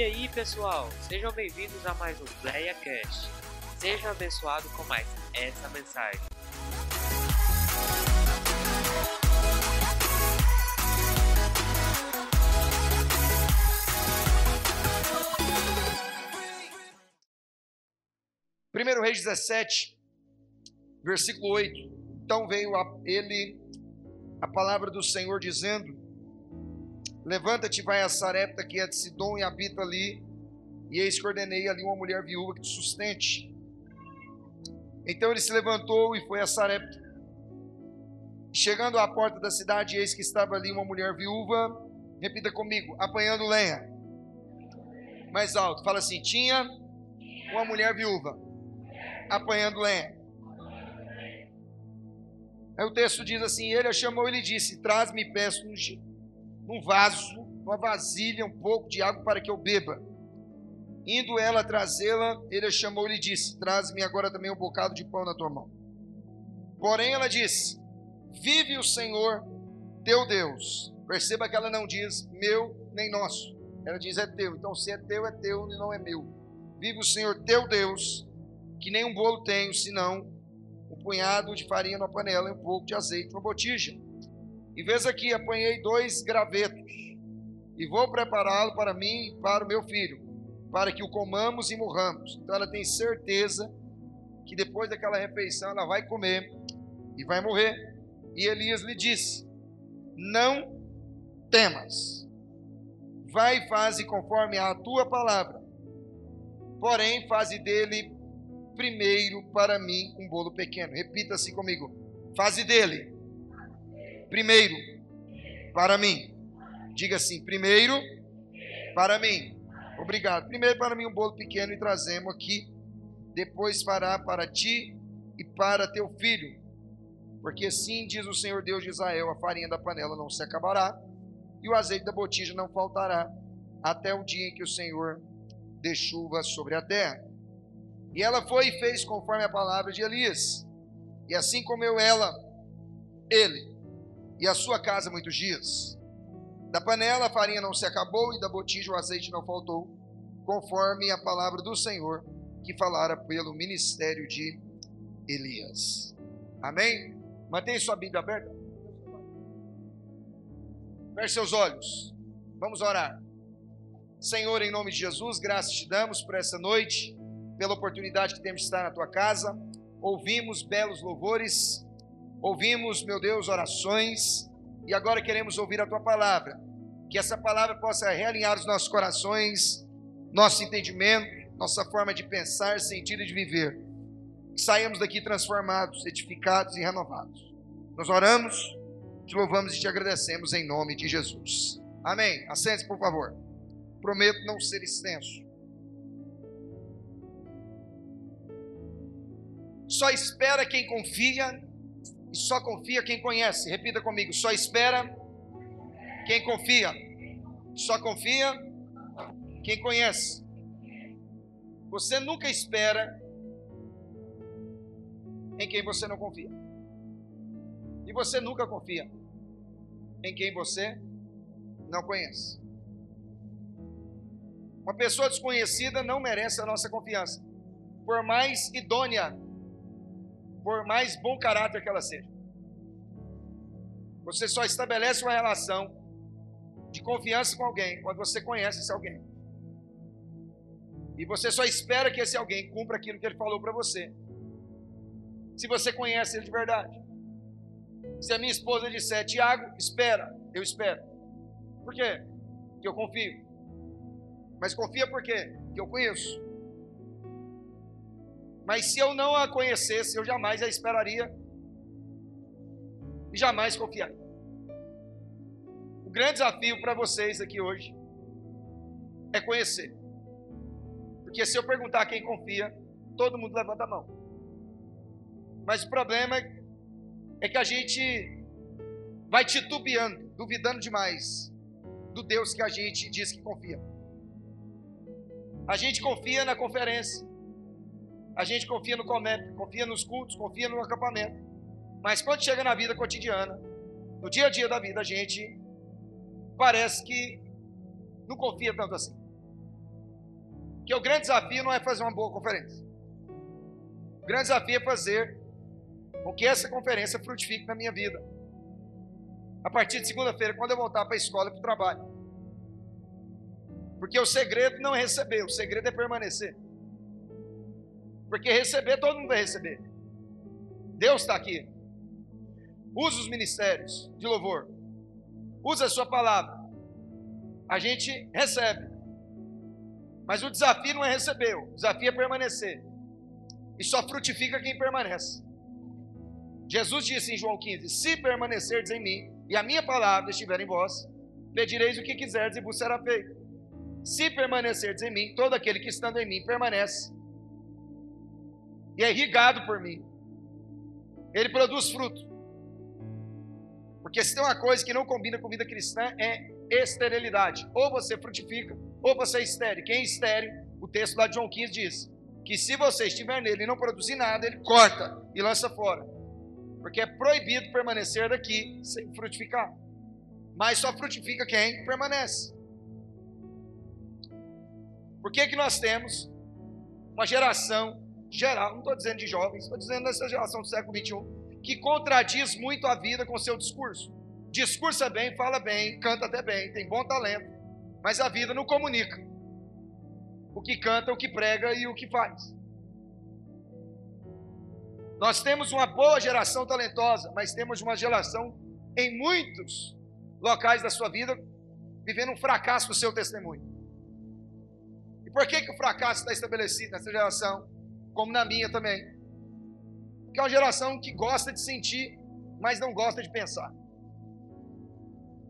E aí, pessoal, sejam bem-vindos a mais um Leia Cast. Seja abençoado com mais essa mensagem. Primeiro Reis 17, versículo 8. Então veio a ele a palavra do Senhor dizendo: Levanta-te, vai a Sarepta, que é de Sidom, e habita ali, e eis que ordenei ali uma mulher viúva que te sustente. Então ele se levantou e foi a Sarepta. Chegando à porta da cidade, eis que estava ali uma mulher viúva, repita comigo, apanhando lenha. Mais alto, fala assim: tinha uma mulher viúva, apanhando lenha. Aí o texto diz assim: Ele a chamou e lhe disse: Traz-me, peço, num vaso, uma vasilha, um pouco de água para que eu beba. Indo ela trazê-la, ele a chamou e lhe disse: Traz-me agora também um bocado de pão na tua mão. Porém, ela disse: Vive o Senhor teu Deus. Perceba que ela não diz meu nem nosso. Ela diz é teu. Então, se é teu, é teu e não é meu. Vive o Senhor teu Deus, que nem um bolo tenho, senão um punhado de farinha na panela e um pouco de azeite numa botija. E vês aqui, apanhei dois gravetos e vou prepará-lo para mim e para o meu filho, para que o comamos e morramos. Então ela tem certeza que depois daquela refeição ela vai comer e vai morrer. E Elias lhe disse: Não temas, vai e faze conforme a tua palavra, porém faze dele primeiro para mim um bolo pequeno. Repita assim comigo: faze dele primeiro para mim. Diga assim: primeiro para mim. Obrigado. Primeiro para mim um bolo pequeno e trazemos aqui. Depois fará para ti e para teu filho. Porque assim diz o Senhor Deus de Israel: a farinha da panela não se acabará e o azeite da botija não faltará até o dia em que o Senhor dê chuva sobre a terra. E ela foi e fez conforme a palavra de Elias. E assim comeu ela, ele, e a sua casa muitos dias. Da panela a farinha não se acabou, e da botija o azeite não faltou, conforme a palavra do Senhor que falara pelo ministério de Elias. Amém? Mantenha sua Bíblia aberta. Feche seus olhos. Vamos orar. Senhor, em nome de Jesus, graças te damos por essa noite, pela oportunidade que temos de estar na tua casa. Ouvimos belos louvores, ouvimos, meu Deus, orações, e agora queremos ouvir a tua palavra. Que essa palavra possa realinhar os nossos corações, nosso entendimento, nossa forma de pensar, sentir e de viver. Que saímos daqui transformados, edificados e renovados. Nós oramos, te louvamos e te agradecemos em nome de Jesus. Amém. Assente, por favor. Prometo não ser extenso. Só espera quem confia e só confia quem conhece. Repita comigo: só espera quem confia. Só confia quem conhece. Você nunca espera em quem você não confia. E você nunca confia em quem você não conhece. Uma pessoa desconhecida não merece a nossa confiança, por mais idônea por mais bom caráter que ela seja. Você só estabelece uma relação de confiança com alguém quando você conhece esse alguém. E você só espera que esse alguém cumpra aquilo que ele falou para você. Se você conhece ele de verdade. Se a minha esposa disser, Tiago, espera, eu espero. Por quê? Porque eu confio. Mas confia por quê? Porque eu conheço. Mas se eu não a conhecesse, eu jamais a esperaria e jamais confiaria. O grande desafio para vocês aqui hoje é conhecer. Porque se eu perguntar quem confia, todo mundo levanta a mão. Mas o problema é que a gente vai titubeando, duvidando demais do Deus que a gente diz que confia. A gente confia na conferência, a gente confia no comércio, confia nos cultos, confia no acampamento. Mas quando chega na vida cotidiana, no dia a dia da vida, a gente parece que não confia tanto assim. Que o grande desafio não é fazer uma boa conferência. O grande desafio é fazer com que essa conferência frutifique na minha vida. A partir de segunda-feira, quando eu voltar para a escola e para o trabalho. Porque o segredo não é receber, o segredo é permanecer. Porque receber, todo mundo vai receber. Deus está aqui. Usa os ministérios de louvor. Usa a sua palavra. A gente recebe. Mas o desafio não é receber, o desafio é permanecer. E só frutifica quem permanece. Jesus disse em João 15: Se permanecerdes em mim e a minha palavra estiver em vós, pedireis o que quiserdes e vos será feito. Se permanecerdes em mim, todo aquele que estando em mim permanece e é irrigado por mim, ele produz fruto. Porque se tem uma coisa que não combina com vida cristã é esterilidade. Ou você frutifica, ou você é estéreo. Quem é estéreo, o texto lá de João 15 diz que se você estiver nele e não produzir nada, ele corta e lança fora. Porque é proibido permanecer daqui sem frutificar. Mas só frutifica quem permanece. Por que, que nós temos uma geração geral, não estou dizendo de jovens, estou dizendo dessa geração do século XXI, que contradiz muito a vida com seu discurso. Discursa bem, fala bem, canta até bem, tem bom talento, mas a vida não comunica o que canta, o que prega e o que faz. Nós temos uma boa geração talentosa, mas temos uma geração em muitos locais da sua vida vivendo um fracasso no seu testemunho. E por que, que o fracasso está estabelecido nessa geração, como na minha também? Porque é uma geração que gosta de sentir, mas não gosta de pensar.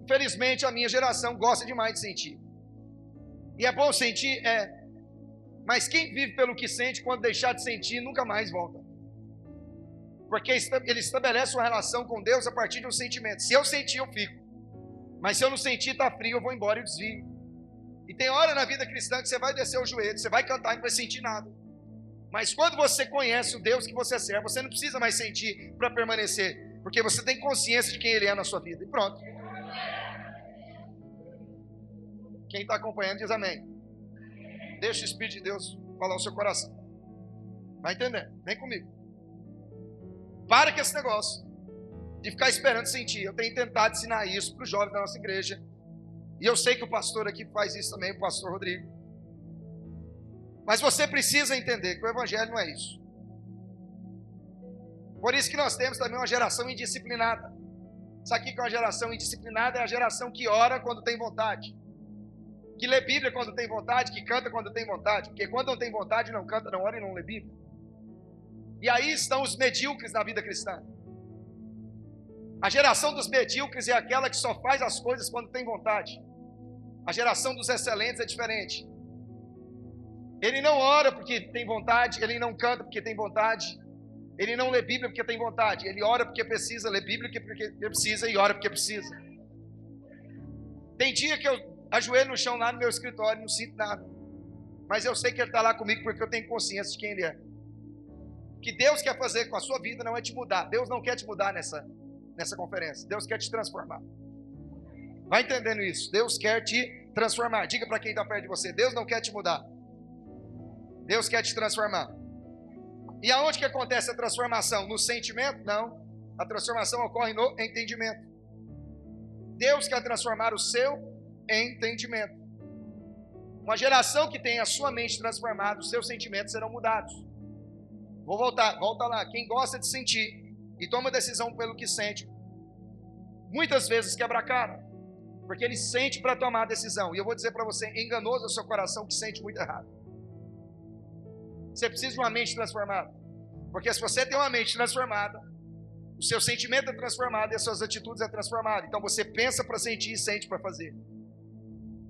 Infelizmente, a minha geração gosta demais de sentir. E é bom sentir? É. Mas quem vive pelo que sente, quando deixar de sentir, nunca mais volta. Porque ele estabelece uma relação com Deus a partir de um sentimento. Se eu sentir, eu fico. Mas se eu não sentir, está frio, eu vou embora e desvio. E tem hora na vida cristã que você vai descer o joelho, você vai cantar e não vai sentir nada. Mas quando você conhece o Deus que você serve, você não precisa mais sentir para permanecer. Porque você tem consciência de quem Ele é na sua vida. E pronto. Quem está acompanhando diz amém. Deixa o Espírito de Deus falar o seu coração. Vai entender? Vem comigo. Para com esse negócio de ficar esperando sentir. Eu tenho tentado ensinar isso para os jovens da nossa igreja. E eu sei que o pastor aqui faz isso também, o pastor Rodrigo. Mas você precisa entender que o evangelho não é isso. Por isso que nós temos também uma geração indisciplinada. Sabe o que é uma geração indisciplinada? É a geração que ora quando tem vontade. Que lê Bíblia quando tem vontade, que canta quando tem vontade. Porque quando não tem vontade, não canta, não ora e não lê Bíblia. E aí estão os medíocres na vida cristã. A geração dos medíocres é aquela que só faz as coisas quando tem vontade. A geração dos excelentes é diferente. Ele não ora porque tem vontade, ele não canta porque tem vontade, ele não lê Bíblia porque tem vontade, ele ora porque precisa, lê Bíblia porque precisa e ora porque precisa. Tem dia que eu ajoelho no chão lá no meu escritório não sinto nada, mas eu sei que ele está lá comigo porque eu tenho consciência de quem ele é que Deus quer fazer com a sua vida não é te mudar. Deus não quer te mudar nessa, nessa conferência. Deus quer te transformar. Vai entendendo isso? Deus quer te transformar. Diga para quem está perto de você: Deus não quer te mudar. Deus quer te transformar. E aonde que acontece a transformação? No sentimento? Não. A transformação ocorre no entendimento. Deus quer transformar o seu entendimento. Uma geração que tem a sua mente transformada, os seus sentimentos serão mudados. Vou voltar, volta lá. Quem gosta de sentir e toma decisão pelo que sente, muitas vezes quebra a cara, porque ele sente para tomar a decisão. E eu vou dizer para você, enganoso é o seu coração que sente muito errado. Você precisa de uma mente transformada. Porque se você tem uma mente transformada, o seu sentimento é transformado e as suas atitudes é transformada. Então você pensa para sentir e sente para fazer.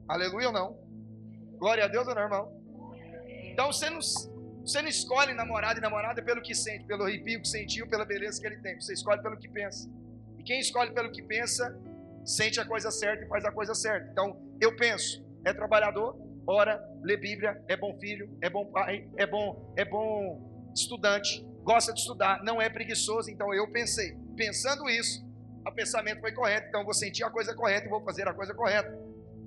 Aleluia ou não? Glória a Deus ou não, irmão? Então você não, você não escolhe namorado e namorada pelo que sente, pelo arrepio que sentiu, pela beleza que ele tem. Você escolhe pelo que pensa. E quem escolhe pelo que pensa, sente a coisa certa e faz a coisa certa. Então, eu penso, é trabalhador, ora, lê Bíblia, é bom filho, é bom pai, é bom, é bom estudante, gosta de estudar, não é preguiçoso. Então, eu pensei. Pensando isso, o pensamento foi correto. Então, eu vou sentir a coisa correta e vou fazer a coisa correta.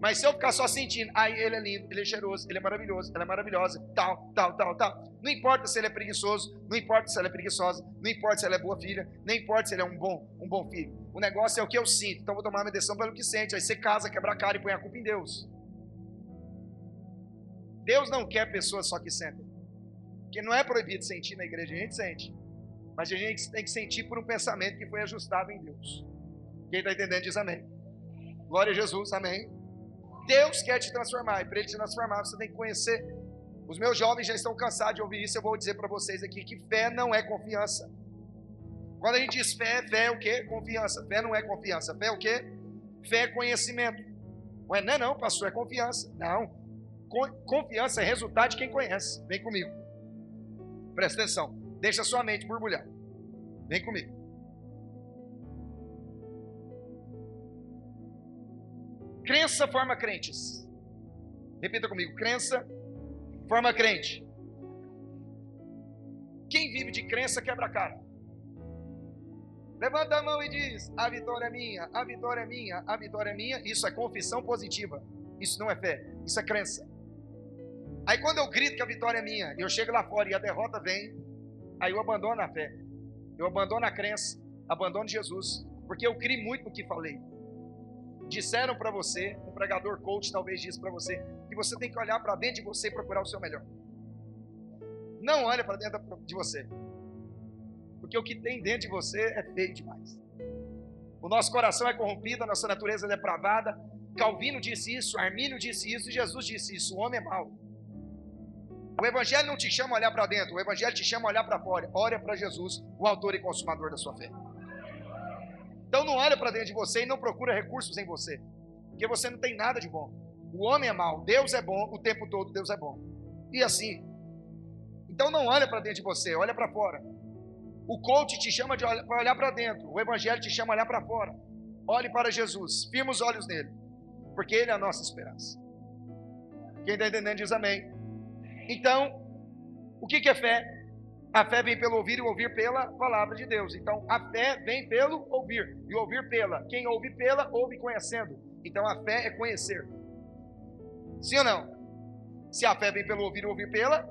Mas se eu ficar só sentindo, aí ele é lindo, ele é cheiroso, ele é maravilhoso, ela é maravilhosa, tal, tal, tal, tal. Não importa se ele é preguiçoso, não importa se ela é preguiçosa, não importa se ela é boa filha, nem importa se ele é um bom, um bom filho. O negócio é o que eu sinto, então vou tomar uma decisão pelo que sente. Aí você casa, quebra a cara e põe a culpa em Deus. Deus não quer pessoas só que sentem. Porque não é proibido sentir na igreja, a gente sente. Mas a gente tem que sentir por um pensamento que foi ajustado em Deus. Quem está entendendo diz amém. Glória a Jesus, amém. Deus quer te transformar, e para Ele te transformar, você tem que conhecer. Os meus jovens já estão cansados de ouvir isso, eu vou dizer para vocês aqui que fé não é confiança. Quando a gente diz fé, fé é o quê? Confiança. Fé não é confiança. Fé é o quê? Fé é conhecimento. Ué, não é não, pastor, é confiança. Não. Confiança é resultado de quem conhece. Vem comigo. Presta atenção. Deixa a sua mente borbulhar. Vem comigo. Crença forma crentes. Repita comigo: crença forma crente. Quem vive de crença quebra a cara. Levanta a mão e diz: A vitória é minha, a vitória é minha, a vitória é minha. Isso é confissão positiva. Isso não é fé, isso é crença. Aí quando eu grito que a vitória é minha, eu chego lá fora e a derrota vem, aí eu abandono a fé, eu abandono a crença, abandono Jesus, porque eu criei muito no que falei. Disseram para você, um pregador coach talvez disse para você, que você tem que olhar para dentro de você e procurar o seu melhor. Não olha para dentro de você. Porque o que tem dentro de você é feio demais. O nosso coração é corrompido, a nossa natureza é depravada. Calvino disse isso, Armínio disse isso, Jesus disse isso. O homem é mau. O Evangelho não te chama a olhar para dentro, o Evangelho te chama a olhar para fora. Olha para Jesus, o autor e consumador da sua fé. Então não olha para dentro de você e não procura recursos em você, porque você não tem nada de bom. O homem é mau, Deus é bom, o tempo todo Deus é bom. E assim. Então não olha para dentro de você, olha para fora. O coach te chama para olhar para dentro, o evangelho te chama a olhar para fora. Olhe para Jesus, firma os olhos nele, porque ele é a nossa esperança. Quem está entendendo diz amém. Então, o que, é fé? A fé vem pelo ouvir e ouvir pela palavra de Deus. Então, a fé vem pelo ouvir e ouvir pela. Quem ouve pela, ouve conhecendo. Então, a fé é conhecer. Sim ou não? Se a fé vem pelo ouvir e ouvir pela,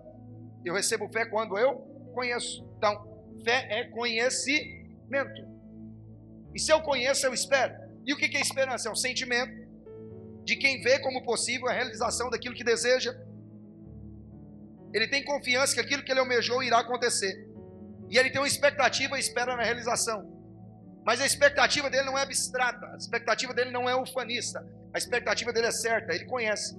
eu recebo fé quando eu conheço. Então, fé é conhecimento. E se eu conheço, eu espero. E o que é esperança? É um sentimento de quem vê como possível a realização daquilo que deseja ele tem confiança que aquilo que ele almejou irá acontecer. E ele tem uma expectativa e espera na realização. Mas a expectativa dele não é abstrata, a expectativa dele não é ufanista, a expectativa dele é certa, ele conhece.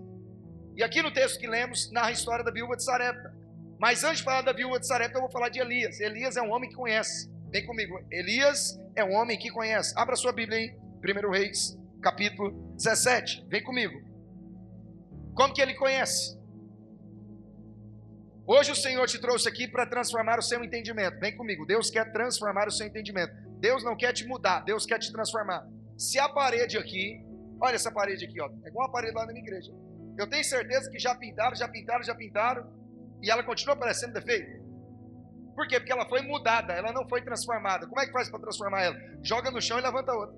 E aqui no texto que lemos, narra a história da viúva de Sarepta. Mas antes de falar da viúva de Sarepta, eu vou falar de Elias. Elias é um homem que conhece. Vem comigo. Elias é um homem que conhece. Abra sua Bíblia aí, 1 Reis, capítulo 17. Vem comigo. Como que ele conhece? Hoje o Senhor te trouxe aqui para transformar o seu entendimento. Vem comigo. Deus quer transformar o seu entendimento. Deus não quer te mudar, Deus quer te transformar. Se a parede aqui, olha essa parede aqui, ó, é igual a parede lá na minha igreja. Eu tenho certeza que já pintaram, já pintaram, já pintaram, e ela continua parecendo defeito. Por quê? Porque ela foi mudada, ela não foi transformada. Como é que faz para transformar ela? Joga no chão e levanta outra.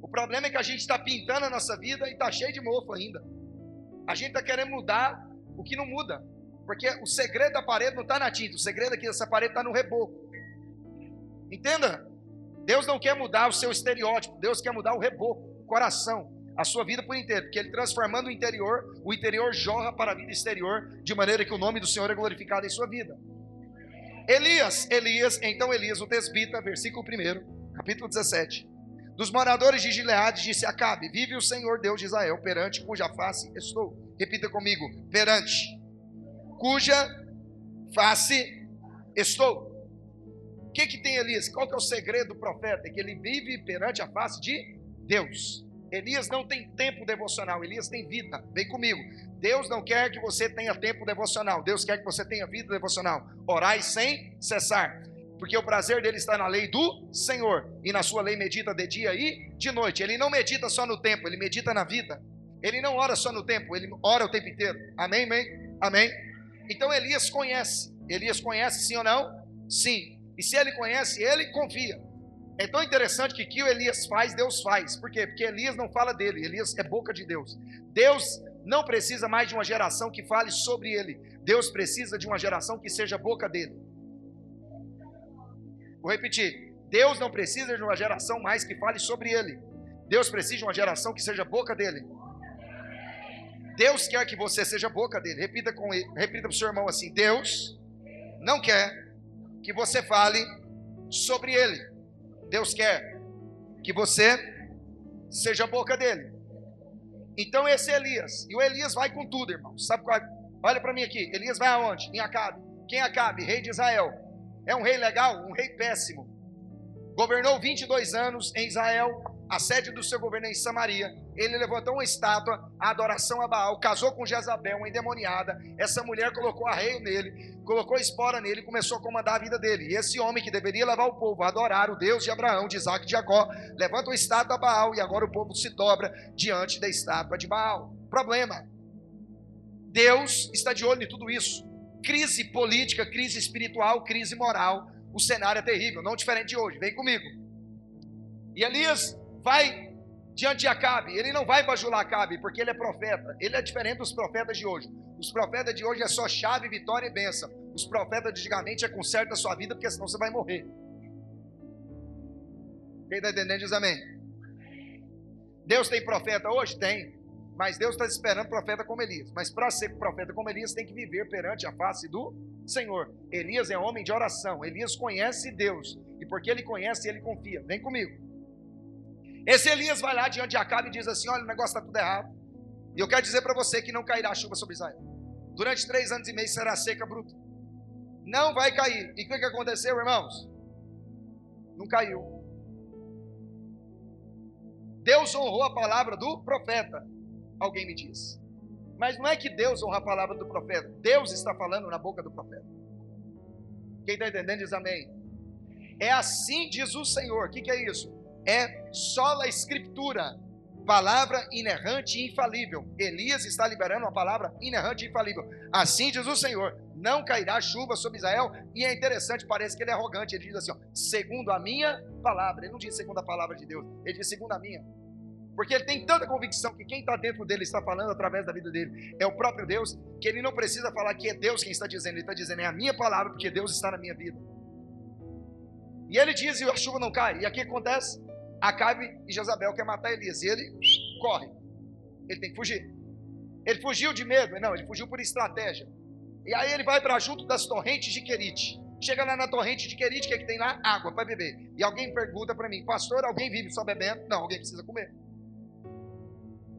O problema é que a gente está pintando a nossa vida e está cheio de mofo ainda. A gente está querendo mudar o que não muda. Porque o segredo da parede não está na tinta, o segredo aqui dessa parede está no reboco. Entenda? Deus não quer mudar o seu estereótipo, Deus quer mudar o reboco, o coração, a sua vida por inteiro, porque Ele transformando o interior, o interior jorra para a vida exterior, de maneira que o nome do Senhor é glorificado em sua vida. Elias, Elias, então Elias, o tesbita, versículo 1, capítulo 17. Dos moradores de Gileade disse Acabe: Vive o Senhor Deus de Israel, perante cuja face estou. Repita comigo: perante cuja face estou. O que, que tem Elias? Qual que é o segredo do profeta? É que ele vive perante a face de Deus. Elias não tem tempo devocional, Elias tem vida. Vem comigo. Deus não quer que você tenha tempo devocional, Deus quer que você tenha vida devocional. Orai sem cessar, porque o prazer dele está na lei do Senhor, e na sua lei medita de dia e de noite. Ele não medita só no tempo, ele medita na vida. Ele não ora só no tempo, ele ora o tempo inteiro. Amém, amém? Amém? Então Elias conhece. Elias conhece sim ou não? Sim. E se ele conhece, ele confia. É tão interessante que o que o Elias faz, Deus faz. Por quê? Porque Elias não fala dele, Elias é boca de Deus. Deus não precisa mais de uma geração que fale sobre ele. Deus precisa de uma geração que seja boca dele. Vou repetir. Deus não precisa de uma geração mais que fale sobre ele. Deus precisa de uma geração que seja boca dele. Deus quer que você seja boca dele. Repita com ele, repita para o seu irmão assim: Deus não quer que você fale sobre ele. Deus quer que você seja boca dele. Então esse é Elias. E o Elias vai com tudo, irmão. Sabe qual? É? Olha para mim aqui. Elias vai aonde? Em Acabe. Quem é Acabe? Rei de Israel. É um rei legal? Um rei péssimo. Governou 22 anos em Israel a sede do seu governo é em Samaria. Ele levantou uma estátua, a adoração a Baal, casou com Jezabel, uma endemoniada. Essa mulher colocou arreio nele, colocou espora nele e começou a comandar a vida dele. E esse homem que deveria levar o povo a adorar o Deus de Abraão, de Isaac e de Jacó, levanta uma estátua a Baal e agora o povo se dobra diante da estátua de Baal. Problema. Deus está de olho em tudo isso. Crise política, crise espiritual, crise moral. O cenário é terrível, não diferente de hoje. Vem comigo. E Elias vai diante de Acabe, ele não vai bajular Acabe, porque ele é profeta. Ele é diferente dos profetas de hoje. Os profetas de hoje é só chave, vitória e bênção. Os profetas de antigamente é conserta a sua vida, porque senão você vai morrer. Quem está entendendo diz amém. Deus tem profeta hoje? Tem. Mas Deus está esperando profeta como Elias. Mas para ser profeta como Elias, tem que viver perante a face do Senhor. Elias é homem de oração. Elias conhece Deus. E porque ele conhece, ele confia. Vem comigo. Esse Elias vai lá diante de Acabe e diz assim: Olha, o negócio está tudo errado. E eu quero dizer para você que não cairá chuva sobre Israel. Durante três anos e meio será seca bruta. Não vai cair. E o que, que aconteceu, irmãos? Não caiu. Deus honrou a palavra do profeta. Alguém me diz. Mas não é que Deus honra a palavra do profeta. Deus está falando na boca do profeta. Quem está entendendo diz amém. É assim diz o Senhor. O que, que é isso? É sola escritura, palavra inerrante e infalível. Elias está liberando uma palavra inerrante e infalível. Assim diz o Senhor: não cairá chuva sobre Israel. E é interessante, parece que ele é arrogante. Ele diz assim: ó, segundo a minha palavra. Ele não diz segundo a palavra de Deus, ele diz segundo a minha. Porque ele tem tanta convicção que quem está dentro dele está falando através da vida dele é o próprio Deus, que ele não precisa falar que é Deus quem está dizendo, ele está dizendo é a minha palavra, porque Deus está na minha vida. E ele diz e a chuva não cai. E aqui acontece? Acabe e Jezabel quer matar Elias. E ele corre. Ele tem que fugir. Ele fugiu de medo? Não, ele fugiu por estratégia. E aí ele vai para junto das torrentes de Querite. Chega lá na torrente de Querite, o que, é que tem lá? Água para beber. E alguém pergunta para mim, pastor, alguém vive só bebendo? Não, alguém precisa comer.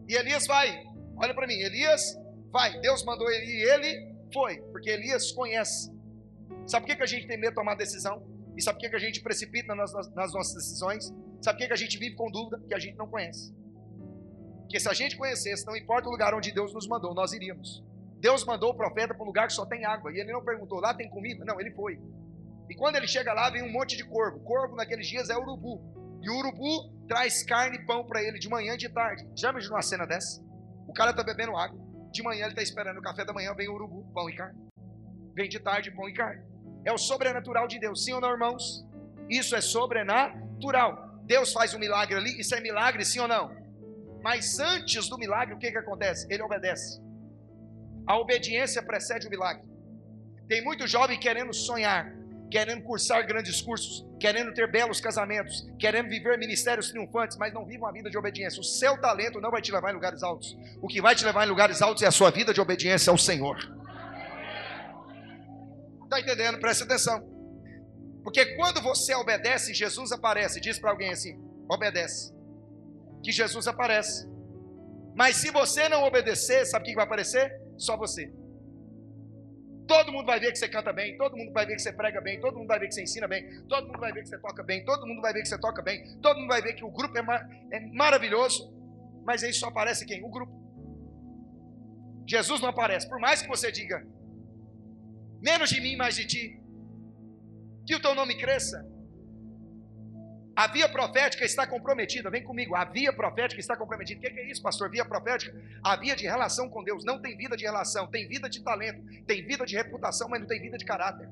E Elias vai. Olha para mim, Elias vai. Deus mandou ele e ele foi. Porque Elias conhece. Sabe por que, que a gente tem medo de tomar decisão? E sabe por que, que a gente precipita nas, nas nossas decisões? Sabe por que a gente vive com dúvida? Que a gente não conhece. Porque se a gente conhecesse, não importa o lugar onde Deus nos mandou, nós iríamos. Deus mandou o profeta para um lugar que só tem água. E ele não perguntou, lá tem comida? Não, ele foi. E quando ele chega lá, vem um monte de corvo. Corvo naqueles dias é urubu. E o urubu traz carne e pão para ele de manhã e de tarde. Já imaginou uma cena dessa? O cara está bebendo água. De manhã ele está esperando o café da manhã, vem o urubu, pão e carne. Vem de tarde, pão e carne. É o sobrenatural de Deus. Sim ou não, irmãos? Isso é sobrenatural. Deus faz um milagre ali, isso é milagre, sim ou não? Mas antes do milagre, o que, que acontece? Ele obedece. A obediência precede o milagre. Tem muito jovem querendo sonhar, querendo cursar grandes cursos, querendo ter belos casamentos, querendo viver ministérios triunfantes, mas não vivem uma vida de obediência. O seu talento não vai te levar em lugares altos. O que vai te levar em lugares altos é a sua vida de obediência ao Senhor. Está entendendo? Preste atenção. Porque quando você obedece, Jesus aparece. Diz para alguém assim: obedece. Que Jesus aparece. Mas se você não obedecer, sabe o que vai aparecer? Só você. Todo mundo vai ver que você canta bem, todo mundo vai ver que você prega bem, todo mundo vai ver que você ensina bem, todo mundo vai ver que você toca bem, todo mundo vai ver que você toca bem, todo mundo vai ver que o grupo é, mar é maravilhoso, mas aí só aparece quem? O grupo. Jesus não aparece, por mais que você diga, menos de mim, mais de ti que o teu nome cresça. A via profética está comprometida, vem comigo. A via profética está comprometida. O que é isso, pastor? Via profética? A via de relação com Deus. Não tem vida de relação, tem vida de talento, tem vida de reputação, mas não tem vida de caráter.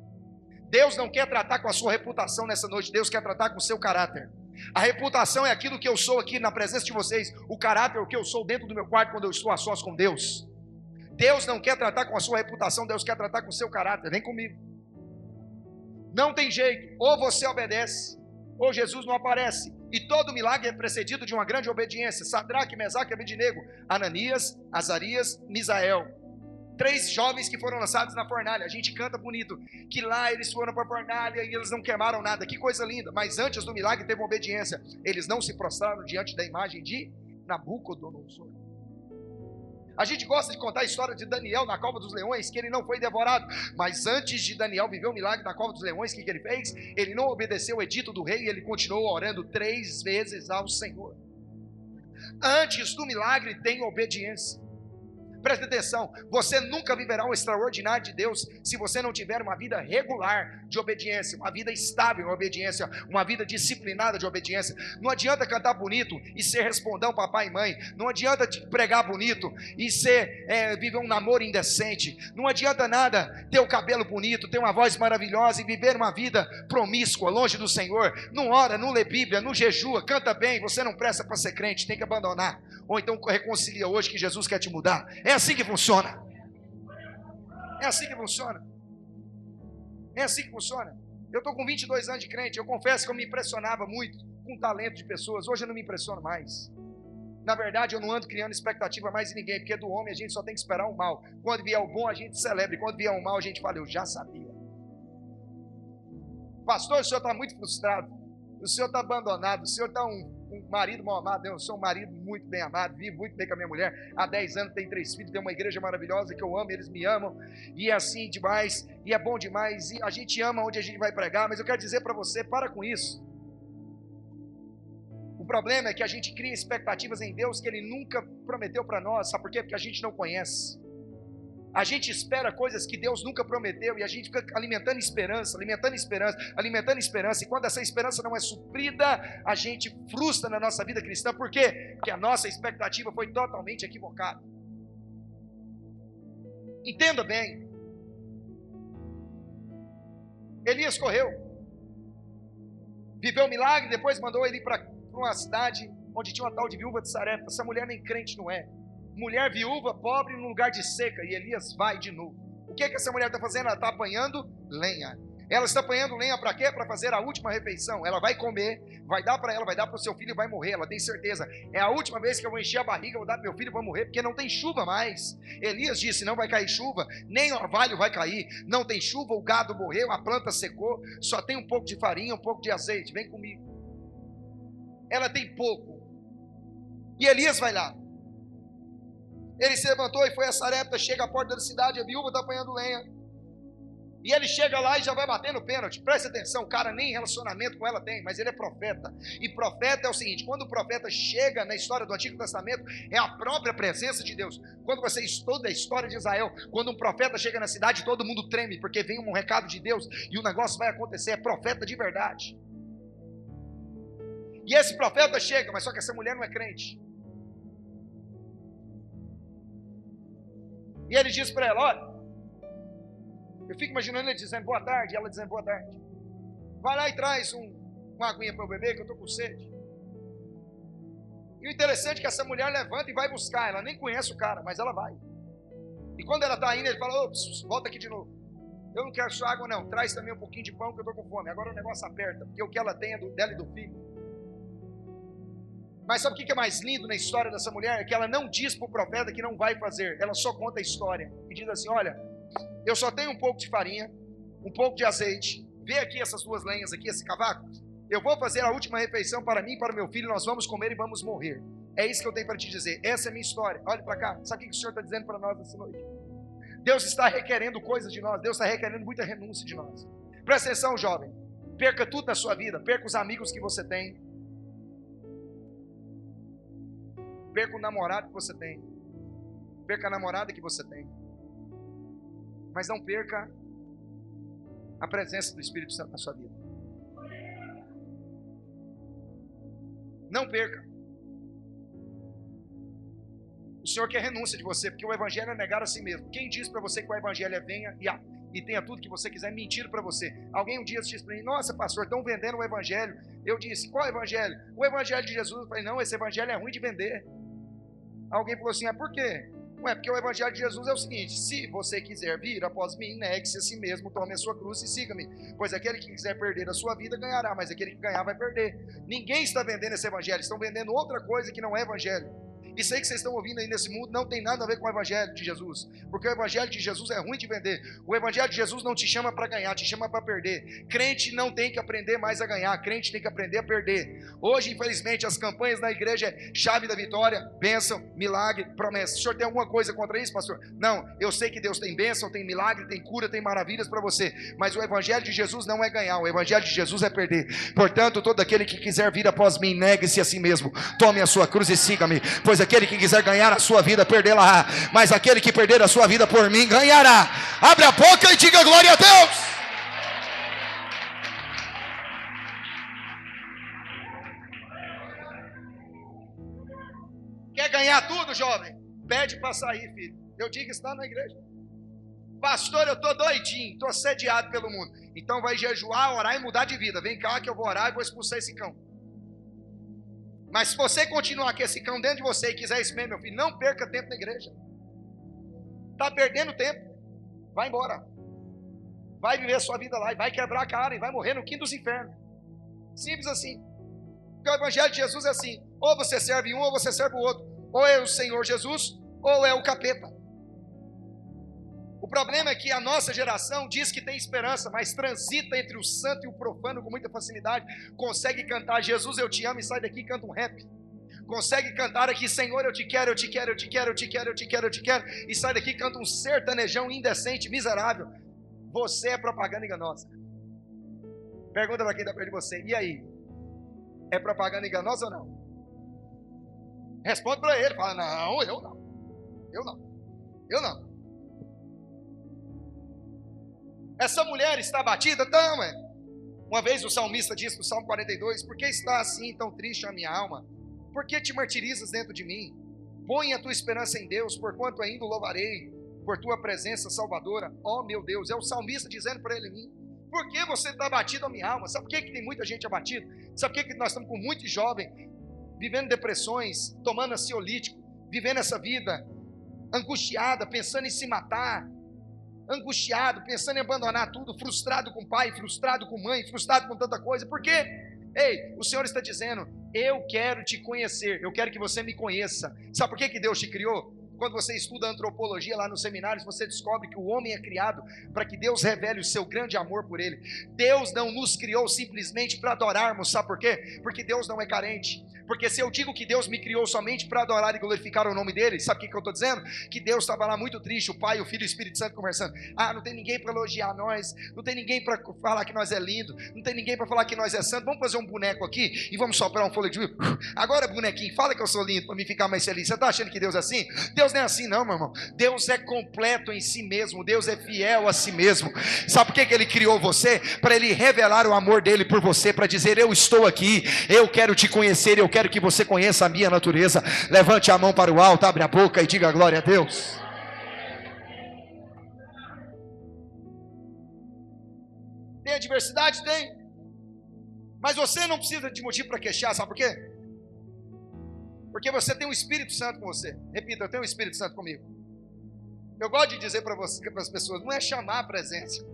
Deus não quer tratar com a sua reputação nessa noite, Deus quer tratar com o seu caráter. A reputação é aquilo que eu sou aqui na presença de vocês, o caráter é o que eu sou dentro do meu quarto quando eu estou a sós com Deus. Deus não quer tratar com a sua reputação, Deus quer tratar com o seu caráter. Vem comigo. Não tem jeito, ou você obedece, ou Jesus não aparece. E todo milagre é precedido de uma grande obediência. Sadraque, Mesaque Abednego, Ananias, Azarias, Misael. Três jovens que foram lançados na fornalha. A gente canta bonito que lá eles foram para a fornalha e eles não queimaram nada. Que coisa linda. Mas antes do milagre teve uma obediência. Eles não se prostraram diante da imagem de Nabucodonosor. A gente gosta de contar a história de Daniel na cova dos leões, que ele não foi devorado. Mas antes de Daniel viver o milagre na cova dos leões, o que, que ele fez? Ele não obedeceu o edito do rei e ele continuou orando três vezes ao Senhor. Antes do milagre tem obediência. Preste atenção, você nunca viverá o extraordinário de Deus se você não tiver uma vida regular de obediência, uma vida estável em obediência, uma vida disciplinada de obediência. Não adianta cantar bonito e ser respondão papai e mãe. Não adianta pregar bonito e ser é, viver um namoro indecente. Não adianta nada ter o cabelo bonito, ter uma voz maravilhosa e viver uma vida promíscua, longe do Senhor. Não ora, não lê Bíblia, não jejua, canta bem. Você não presta para ser crente, tem que abandonar. Ou então reconcilia hoje que Jesus quer te mudar. É assim que funciona. É assim que funciona. É assim que funciona. Eu estou com 22 anos de crente. Eu confesso que eu me impressionava muito com o talento de pessoas. Hoje eu não me impressiono mais. Na verdade, eu não ando criando expectativa mais em ninguém, porque do homem a gente só tem que esperar o mal. Quando vier o bom, a gente celebra. Quando vier o mal, a gente fala, eu já sabia. Pastor, o senhor está muito frustrado. O senhor está abandonado. O senhor está um um marido mal amado, eu sou um marido muito bem amado, vivo muito bem com a minha mulher, há 10 anos tem três filhos, tem uma igreja maravilhosa que eu amo, eles me amam, e é assim demais, e é bom demais, e a gente ama onde a gente vai pregar, mas eu quero dizer para você, para com isso. O problema é que a gente cria expectativas em Deus que Ele nunca prometeu para nós, sabe por quê? Porque a gente não conhece. A gente espera coisas que Deus nunca prometeu e a gente fica alimentando esperança, alimentando esperança, alimentando esperança. E quando essa esperança não é suprida, a gente frustra na nossa vida cristã. Por quê? Porque a nossa expectativa foi totalmente equivocada. Entenda bem. Elias correu, viveu um milagre, depois mandou ele para uma cidade onde tinha uma tal de viúva de Sarepta. Essa mulher nem crente não é mulher viúva, pobre, num lugar de seca, e Elias vai de novo. O que, é que essa mulher está fazendo? Ela está apanhando lenha. Ela está apanhando lenha para quê? Para fazer a última refeição. Ela vai comer, vai dar para ela, vai dar para o seu filho e vai morrer. Ela tem certeza. É a última vez que eu vou encher a barriga, vou dar para meu filho e vou morrer, porque não tem chuva mais. Elias disse: não vai cair chuva, nem orvalho vai cair. Não tem chuva, o gado morreu, a planta secou, só tem um pouco de farinha, um pouco de azeite. Vem comigo. Ela tem pouco. E Elias vai lá. Ele se levantou e foi a Sarepta, chega à porta da cidade, a viúva está apanhando lenha. E ele chega lá e já vai batendo pênalti. Preste atenção, o cara nem relacionamento com ela tem, mas ele é profeta. E profeta é o seguinte: quando o profeta chega na história do Antigo Testamento, é a própria presença de Deus. Quando você estuda a história de Israel, quando um profeta chega na cidade, todo mundo treme, porque vem um recado de Deus e o negócio vai acontecer. É profeta de verdade. E esse profeta chega, mas só que essa mulher não é crente. E ele diz para ela: Olha, eu fico imaginando ele dizendo boa tarde, e ela dizendo boa tarde. Vai lá e traz um, uma aguinha para eu beber, que eu estou com sede. E o interessante é que essa mulher levanta e vai buscar. Ela nem conhece o cara, mas ela vai. E quando ela está indo, ele fala: volta aqui de novo. Eu não quero só água, não. Traz também um pouquinho de pão que eu estou com fome. Agora o negócio aperta, porque o que ela tem é do, dela e do filho. Mas sabe o que é mais lindo na história dessa mulher? É que ela não diz para o profeta que não vai fazer, ela só conta a história e diz assim: Olha, eu só tenho um pouco de farinha, um pouco de azeite, vê aqui essas duas lenhas, aqui, esse cavaco. Eu vou fazer a última refeição para mim e para o meu filho, nós vamos comer e vamos morrer. É isso que eu tenho para te dizer. Essa é a minha história. Olhe para cá. Sabe o que o Senhor está dizendo para nós essa noite? Deus está requerendo coisas de nós. Deus está requerendo muita renúncia de nós. Presta atenção, jovem. Perca tudo na sua vida. Perca os amigos que você tem. Perca o namorado que você tem. Perca a namorada que você tem. Mas não perca a presença do Espírito Santo na sua vida. Não perca. O Senhor quer renúncia de você, porque o Evangelho é negar a si mesmo. Quem diz para você que o Evangelho é venha e, e tenha tudo que você quiser, mentiram para você. Alguém um dia disse para mim: Nossa, pastor, estão vendendo o evangelho. Eu disse: Qual evangelho? O evangelho de Jesus. Eu falei: Não, esse evangelho é ruim de vender. Alguém falou assim: É por quê? Ué, porque o evangelho de Jesus é o seguinte: se você quiser vir após mim, negue-se a si mesmo, tome a sua cruz e siga-me. Pois aquele que quiser perder a sua vida ganhará, mas aquele que ganhar vai perder. Ninguém está vendendo esse evangelho, estão vendendo outra coisa que não é evangelho. Isso aí que vocês estão ouvindo aí nesse mundo não tem nada a ver com o Evangelho de Jesus. Porque o Evangelho de Jesus é ruim de vender. O Evangelho de Jesus não te chama para ganhar, te chama para perder. Crente não tem que aprender mais a ganhar, crente tem que aprender a perder. Hoje, infelizmente, as campanhas na igreja é chave da vitória, bênção, milagre, promessa. O senhor tem alguma coisa contra isso, pastor? Não, eu sei que Deus tem bênção, tem milagre, tem cura, tem maravilhas para você. Mas o Evangelho de Jesus não é ganhar, o Evangelho de Jesus é perder. Portanto, todo aquele que quiser vir após mim, negue-se a si mesmo. Tome a sua cruz e siga-me. Pois aquele que quiser ganhar a sua vida, perdê-la. Mas aquele que perder a sua vida por mim, ganhará. Abre a boca e diga glória a Deus. Quer ganhar tudo, jovem? Pede para sair, filho. Eu digo isso lá na igreja. Pastor, eu estou doidinho, estou sediado pelo mundo. Então vai jejuar, orar e mudar de vida. Vem cá que eu vou orar e vou expulsar esse cão. Mas se você continuar com esse cão dentro de você e quiser isso mesmo, meu filho, não perca tempo na igreja. Está perdendo tempo. Vai embora. Vai viver sua vida lá e vai quebrar a cara e vai morrer no quinto dos infernos. Simples assim. Porque o evangelho de Jesus é assim: ou você serve um, ou você serve o outro. Ou é o Senhor Jesus, ou é o capeta. O problema é que a nossa geração diz que tem esperança, mas transita entre o santo e o profano com muita facilidade. Consegue cantar Jesus, eu te amo e sai daqui e canta um rap. Consegue cantar aqui, Senhor, eu te quero, eu te quero, eu te quero, eu te quero, eu te quero, eu te quero, e sai daqui e canta um sertanejão indecente, miserável. Você é propaganda enganosa. Pergunta para quem está perto de você, e aí? É propaganda enganosa ou não? Responde para ele, fala, não, eu não. Eu não. Eu não. Essa mulher está batida? Não, é. Uma vez o salmista disse no Salmo 42: Por que está assim tão triste a minha alma? Por que te martirizas dentro de mim? Põe a tua esperança em Deus, porquanto ainda o louvarei por tua presença salvadora. Ó oh, meu Deus, é o salmista dizendo para ele mim. Por que você está abatido a minha alma? Sabe por que, que tem muita gente abatida? Sabe por que, que nós estamos com muitos jovens vivendo depressões, tomando ansiolítico, vivendo essa vida angustiada, pensando em se matar, angustiado, pensando em abandonar tudo, frustrado com pai, frustrado com mãe, frustrado com tanta coisa. Por quê? Ei, o Senhor está dizendo: Eu quero te conhecer, eu quero que você me conheça. Sabe por que, que Deus te criou? Quando você estuda antropologia lá nos seminários, você descobre que o homem é criado para que Deus revele o seu grande amor por ele. Deus não nos criou simplesmente para adorarmos, sabe por quê? Porque Deus não é carente. Porque se eu digo que Deus me criou somente para adorar e glorificar o nome dele, sabe o que, que eu estou dizendo? Que Deus estava lá muito triste, o Pai, o Filho e o Espírito Santo conversando. Ah, não tem ninguém para elogiar nós, não tem ninguém para falar que nós é lindo, não tem ninguém para falar que nós é santo. Vamos fazer um boneco aqui e vamos soprar um fôlego de Agora, bonequinho, fala que eu sou lindo para me ficar mais feliz. Você está achando que Deus é assim? Deus não é assim, não, meu irmão. Deus é completo em si mesmo, Deus é fiel a si mesmo. Sabe por que, que ele criou você? Para ele revelar o amor dele por você, para dizer: Eu estou aqui, eu quero te conhecer, eu quero que você conheça a minha natureza. Levante a mão para o alto, abre a boca e diga glória a Deus. Tem adversidade? Tem. Mas você não precisa de motivo para queixar, sabe por quê? Porque você tem o um Espírito Santo com você. Repita, eu tenho o um Espírito Santo comigo. Eu gosto de dizer para as pessoas, não é chamar a presença.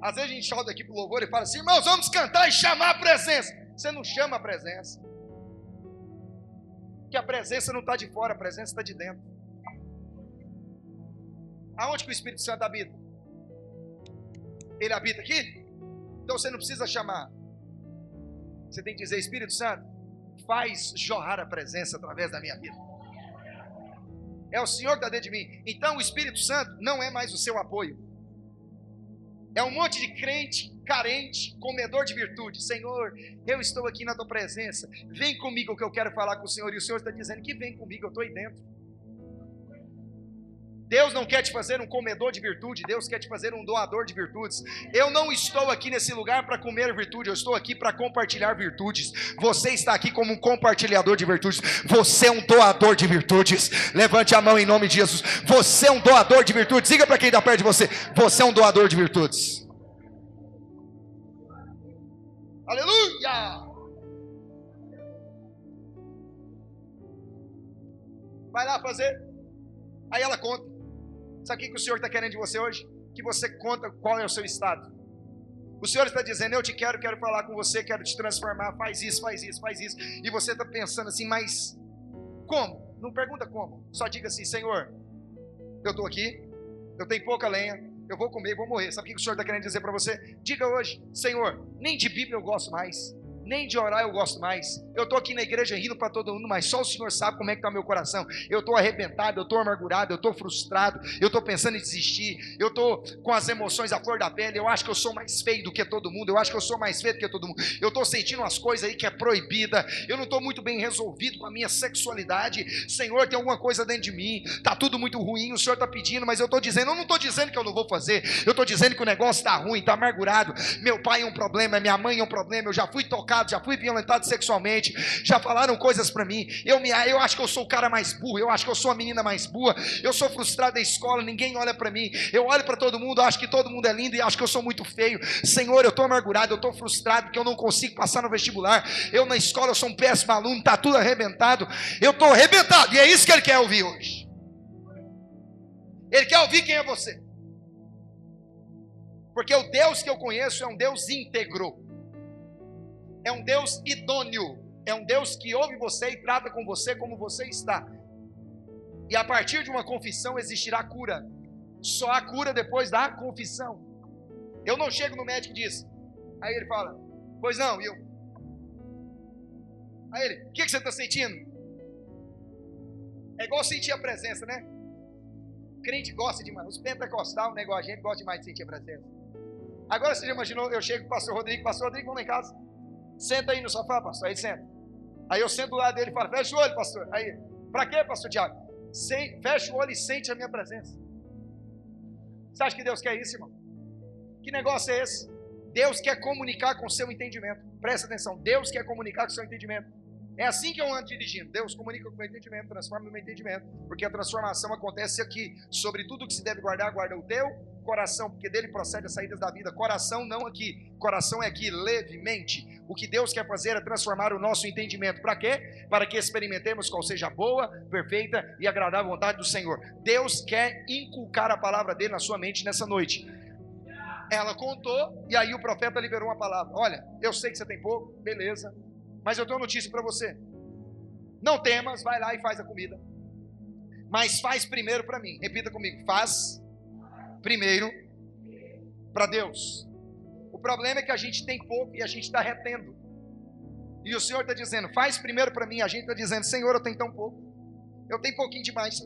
Às vezes a gente solta aqui para o louvor e fala assim, irmãos, vamos cantar e chamar a presença. Você não chama a presença que a presença não está de fora, a presença está de dentro. Aonde que o Espírito Santo habita? Ele habita aqui? Então você não precisa chamar. Você tem que dizer, Espírito Santo, faz jorrar a presença através da minha vida. É o Senhor que está dentro de mim. Então o Espírito Santo não é mais o seu apoio. É um monte de crente carente, comedor de virtude. Senhor, eu estou aqui na tua presença. Vem comigo que eu quero falar com o Senhor. E o Senhor está dizendo que vem comigo, eu estou aí dentro. Deus não quer te fazer um comedor de virtude, Deus quer te fazer um doador de virtudes. Eu não estou aqui nesse lugar para comer virtude, eu estou aqui para compartilhar virtudes. Você está aqui como um compartilhador de virtudes, você é um doador de virtudes. Levante a mão em nome de Jesus. Você é um doador de virtudes. Diga para quem está perto de você: você é um doador de virtudes. Aleluia! Vai lá fazer. Aí ela conta. Sabe o que o Senhor está querendo de você hoje? Que você conta qual é o seu estado. O Senhor está dizendo: Eu te quero, quero falar com você, quero te transformar. Faz isso, faz isso, faz isso. E você está pensando assim, mas como? Não pergunta como. Só diga assim: Senhor, eu estou aqui, eu tenho pouca lenha, eu vou comer, vou morrer. Sabe o que o Senhor está querendo dizer para você? Diga hoje: Senhor, nem de Bíblia eu gosto mais nem de orar eu gosto mais. Eu estou aqui na igreja rindo para todo mundo, mas só o Senhor sabe como é que está meu coração. Eu estou arrebentado, eu estou amargurado, eu estou frustrado, eu estou pensando em desistir, eu estou com as emoções à flor da pele, eu acho que eu sou mais feio do que todo mundo, eu acho que eu sou mais feio do que todo mundo, eu estou sentindo umas coisas aí que é proibida, eu não estou muito bem resolvido com a minha sexualidade. Senhor, tem alguma coisa dentro de mim, está tudo muito ruim, o Senhor está pedindo, mas eu estou dizendo, eu não estou dizendo que eu não vou fazer, eu estou dizendo que o negócio está ruim, está amargurado. Meu pai é um problema, minha mãe é um problema, eu já fui tocado, já fui violentado sexualmente, já falaram coisas para mim. Eu, me, eu acho que eu sou o cara mais burro, eu acho que eu sou a menina mais burra, eu sou frustrado da escola, ninguém olha para mim. Eu olho para todo mundo, acho que todo mundo é lindo e acho que eu sou muito feio. Senhor, eu estou amargurado, eu estou frustrado porque eu não consigo passar no vestibular. Eu na escola eu sou um péssimo aluno, está tudo arrebentado. Eu estou arrebentado, e é isso que ele quer ouvir hoje. Ele quer ouvir quem é você. Porque o Deus que eu conheço é um Deus íntegro é um Deus idôneo, é um Deus que ouve você e trata com você como você está. E a partir de uma confissão existirá cura. Só há cura depois da confissão. Eu não chego no médico e diz, aí ele fala, pois não, e eu. Aí ele, o que, que você está sentindo? É igual sentir a presença, né? O crente gosta demais. Os pentecostais, o negócio, a gente gosta demais de sentir a presença. Agora você já imaginou, eu chego com o pastor Rodrigo, pastor Rodrigo, vamos lá em casa. Senta aí no sofá, pastor. Aí senta. Aí eu sento do lado dele e falo, fecha o olho, pastor. Aí, para quê, pastor Tiago? Fecha o olho e sente a minha presença. Você acha que Deus quer isso, irmão? Que negócio é esse? Deus quer comunicar com o seu entendimento. Presta atenção, Deus quer comunicar com o seu entendimento. É assim que eu ando dirigindo. Deus comunica com o entendimento, transforma o meu entendimento, porque a transformação acontece aqui. Sobre tudo que se deve guardar, guarda o teu coração, porque dele procede as saídas da vida. Coração não aqui, coração é aqui, levemente. O que Deus quer fazer é transformar o nosso entendimento. Para quê? Para que experimentemos qual seja a boa, perfeita e agradável vontade do Senhor. Deus quer inculcar a palavra dele na sua mente nessa noite. Ela contou e aí o profeta liberou uma palavra. Olha, eu sei que você tem pouco, beleza, mas eu tenho notícia para você. Não temas, vai lá e faz a comida. Mas faz primeiro para mim. Repita comigo: faz primeiro para Deus. O problema é que a gente tem pouco e a gente está retendo. E o Senhor está dizendo: faz primeiro para mim. A gente está dizendo: Senhor, eu tenho tão pouco. Eu tenho pouquinho demais.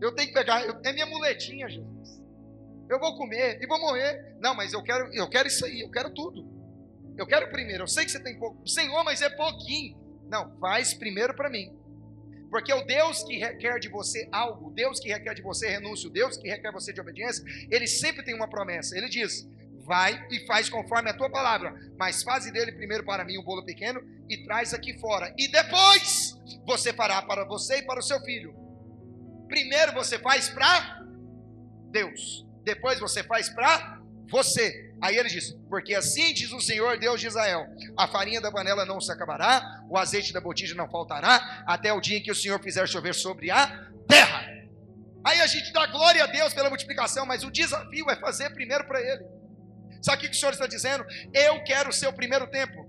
Eu tenho que pegar. Eu, é minha muletinha, Jesus. Eu vou comer e vou morrer. Não, mas eu quero, eu quero isso aí. Eu quero tudo. Eu quero primeiro. Eu sei que você tem pouco. Senhor, mas é pouquinho. Não, faz primeiro para mim. Porque o Deus que requer de você algo, o Deus que requer de você renúncia, o Deus que requer você de obediência, ele sempre tem uma promessa. Ele diz: vai e faz conforme a tua palavra, mas faze dele primeiro para mim um bolo pequeno e traz aqui fora. E depois você fará para você e para o seu filho. Primeiro você faz para Deus, depois você faz para você. Aí ele diz: Porque assim diz o Senhor Deus de Israel: a farinha da panela não se acabará, o azeite da botija não faltará, até o dia em que o Senhor fizer chover sobre a terra. Aí a gente dá glória a Deus pela multiplicação, mas o desafio é fazer primeiro para Ele. Sabe o que o Senhor está dizendo? Eu quero o seu primeiro tempo.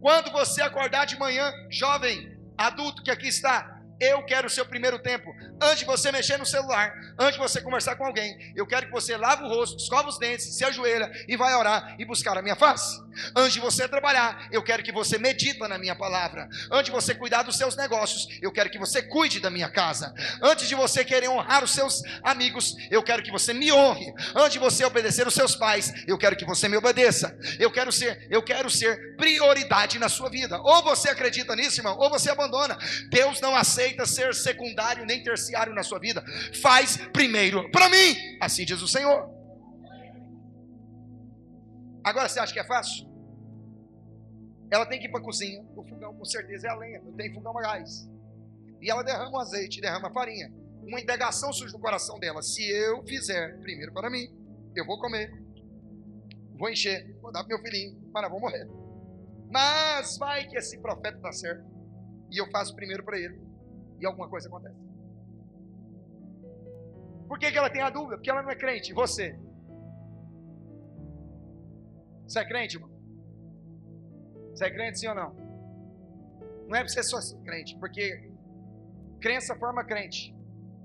Quando você acordar de manhã, jovem, adulto que aqui está, eu quero o seu primeiro tempo. Antes de você mexer no celular, antes de você conversar com alguém, eu quero que você lave o rosto, escova os dentes, se ajoelha e vai orar e buscar a minha face. Antes de você trabalhar, eu quero que você medita na minha palavra. Antes de você cuidar dos seus negócios, eu quero que você cuide da minha casa. Antes de você querer honrar os seus amigos, eu quero que você me honre. Antes de você obedecer os seus pais, eu quero que você me obedeça. Eu quero ser, eu quero ser prioridade na sua vida. Ou você acredita nisso, irmão, ou você abandona. Deus não aceita ser secundário nem terciário na sua vida. Faz primeiro para mim, assim diz o Senhor. Agora você acha que é fácil? Ela tem que ir para a cozinha. O fogão, com certeza, é a lenha. Não tem fogão a gás. E ela derrama o azeite, derrama a farinha. Uma indagação surge no coração dela. Se eu fizer primeiro para mim, eu vou comer. Vou encher. Vou dar para meu filhinho. Para, vou morrer. Mas vai que esse profeta está certo. E eu faço primeiro para ele. E alguma coisa acontece. Por que, que ela tem a dúvida? Porque ela não é crente. Você? Você é crente, irmão? Você é crente sim ou não? Não é para você só crente, porque crença forma crente,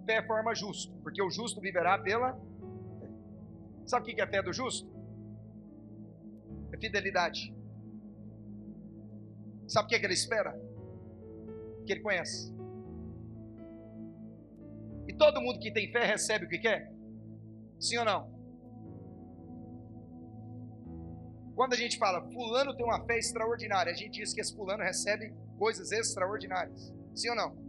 fé forma justo, porque o justo viverá pela fé. Sabe o que é fé do justo? É fidelidade. Sabe o que, é que ele espera? Que ele conhece. Todo mundo que tem fé recebe o que quer? Sim ou não? Quando a gente fala, fulano tem uma fé extraordinária, a gente diz que esse fulano recebe coisas extraordinárias. Sim ou não?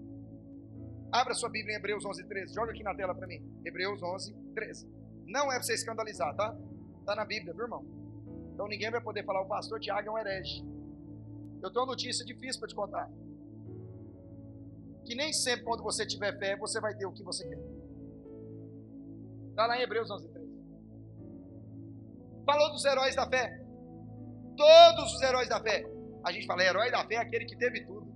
Abra sua Bíblia em Hebreus 11, 13. Joga aqui na tela para mim. Hebreus 11, 13. Não é para você escandalizar, tá? Está na Bíblia, viu, irmão? Então ninguém vai poder falar, o pastor Tiago é um herege. Eu tenho uma notícia difícil para te contar. Que nem sempre quando você tiver fé, você vai ter o que você quer. Está lá em Hebreus 11, 13. Falou dos heróis da fé todos os heróis da fé. A gente fala, herói da fé é aquele que teve tudo.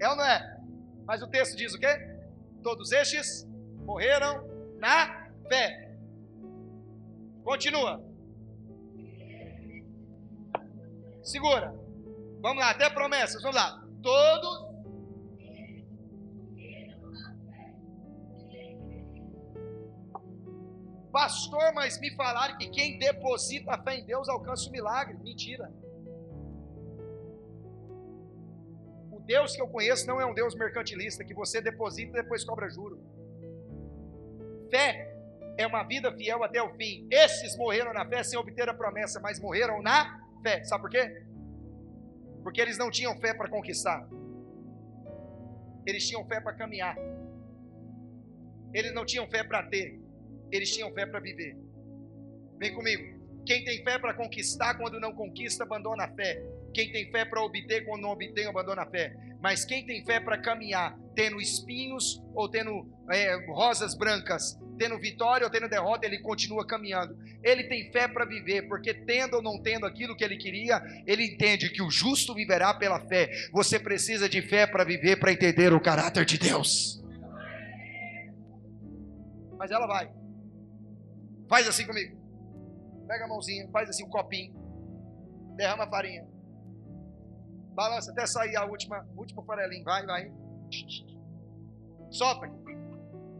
É ou não é? Mas o texto diz o quê? Todos estes morreram na fé. Continua. Segura. Vamos lá, até promessas. Vamos lá. Todos Pastor, mas me falaram que quem deposita a fé em Deus alcança o milagre. Mentira. O Deus que eu conheço não é um Deus mercantilista que você deposita e depois cobra juro. Fé é uma vida fiel até o fim. Esses morreram na fé sem obter a promessa, mas morreram na fé. Sabe por quê? Porque eles não tinham fé para conquistar. Eles tinham fé para caminhar. Eles não tinham fé para ter eles tinham fé para viver. Vem comigo. Quem tem fé para conquistar, quando não conquista, abandona a fé. Quem tem fé para obter, quando não obtém, abandona a fé. Mas quem tem fé para caminhar, tendo espinhos ou tendo é, rosas brancas, tendo vitória ou tendo derrota, ele continua caminhando. Ele tem fé para viver, porque tendo ou não tendo aquilo que ele queria, ele entende que o justo viverá pela fé. Você precisa de fé para viver, para entender o caráter de Deus. Mas ela vai. Faz assim comigo. Pega a mãozinha, faz assim um copinho. Derrama a farinha. Balança até sair a última, último farelinho. Vai, vai. Aqui.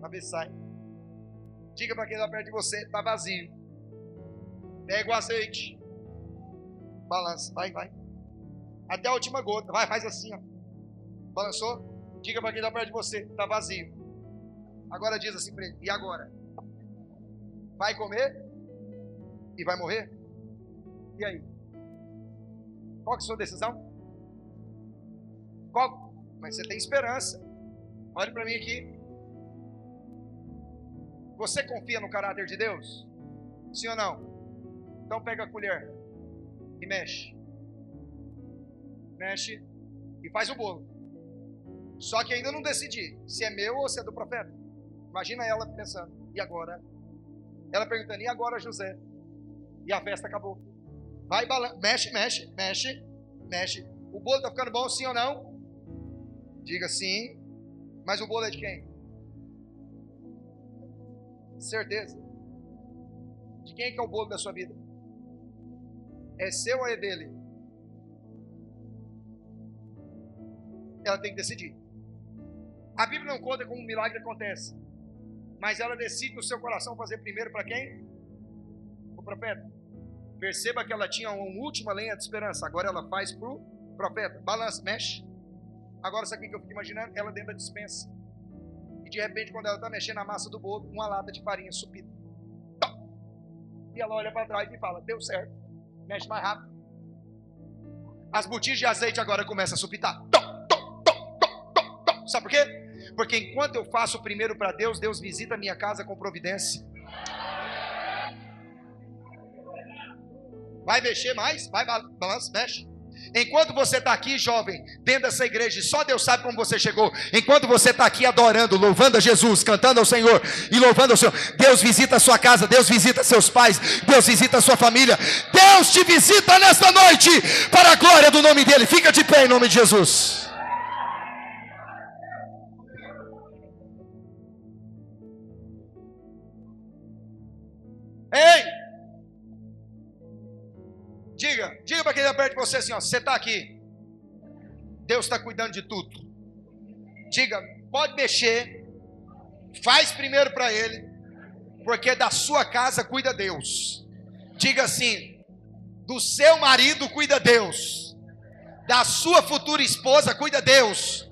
Pra ver se sai. Diga para quem está perto de você, está vazio. Pega o azeite. Balança, vai, vai. Até a última gota. Vai, faz assim, ó. Balançou? Diga para quem está perto de você, está vazio. Agora diz assim para ele, e agora? Vai comer e vai morrer? E aí? Qual é a sua decisão? Qual? Mas você tem esperança. Olhe para mim aqui. Você confia no caráter de Deus? Sim ou não? Então pega a colher e mexe. Mexe e faz o bolo. Só que ainda não decidi se é meu ou se é do profeta. Imagina ela pensando, e agora? Ela perguntando, e agora, José? E a festa acabou. Vai, balan mexe, mexe, mexe, mexe. O bolo está ficando bom, sim ou não? Diga sim. Mas o bolo é de quem? Certeza. De quem é que é o bolo da sua vida? É seu ou é dele? Ela tem que decidir. A Bíblia não conta como um milagre acontece mas ela decide no seu coração fazer primeiro para quem? O profeta. Perceba que ela tinha uma última lenha de esperança, agora ela faz para o profeta. Balança, mexe. Agora, sabe o que eu fico imaginando? Ela dentro da dispensa. E de repente, quando ela está mexendo na massa do bolo, uma lata de farinha supida. E ela olha para trás e fala: Deu certo. Mexe mais rápido. As botijas de azeite agora começam a supitar. Sabe por quê? Porque enquanto eu faço o primeiro para Deus, Deus visita a minha casa com providência. Vai mexer mais? Vai, balança, mexe. Enquanto você está aqui, jovem, dentro dessa igreja, só Deus sabe como você chegou. Enquanto você está aqui adorando, louvando a Jesus, cantando ao Senhor e louvando ao Senhor, Deus visita a sua casa, Deus visita seus pais, Deus visita a sua família. Deus te visita nesta noite, para a glória do nome dEle. Fica de pé em nome de Jesus. Perto de você assim: ó, você está aqui. Deus está cuidando de tudo. Diga, pode mexer. Faz primeiro para Ele. Porque da sua casa cuida Deus. Diga assim: do seu marido cuida Deus. Da sua futura esposa cuida Deus.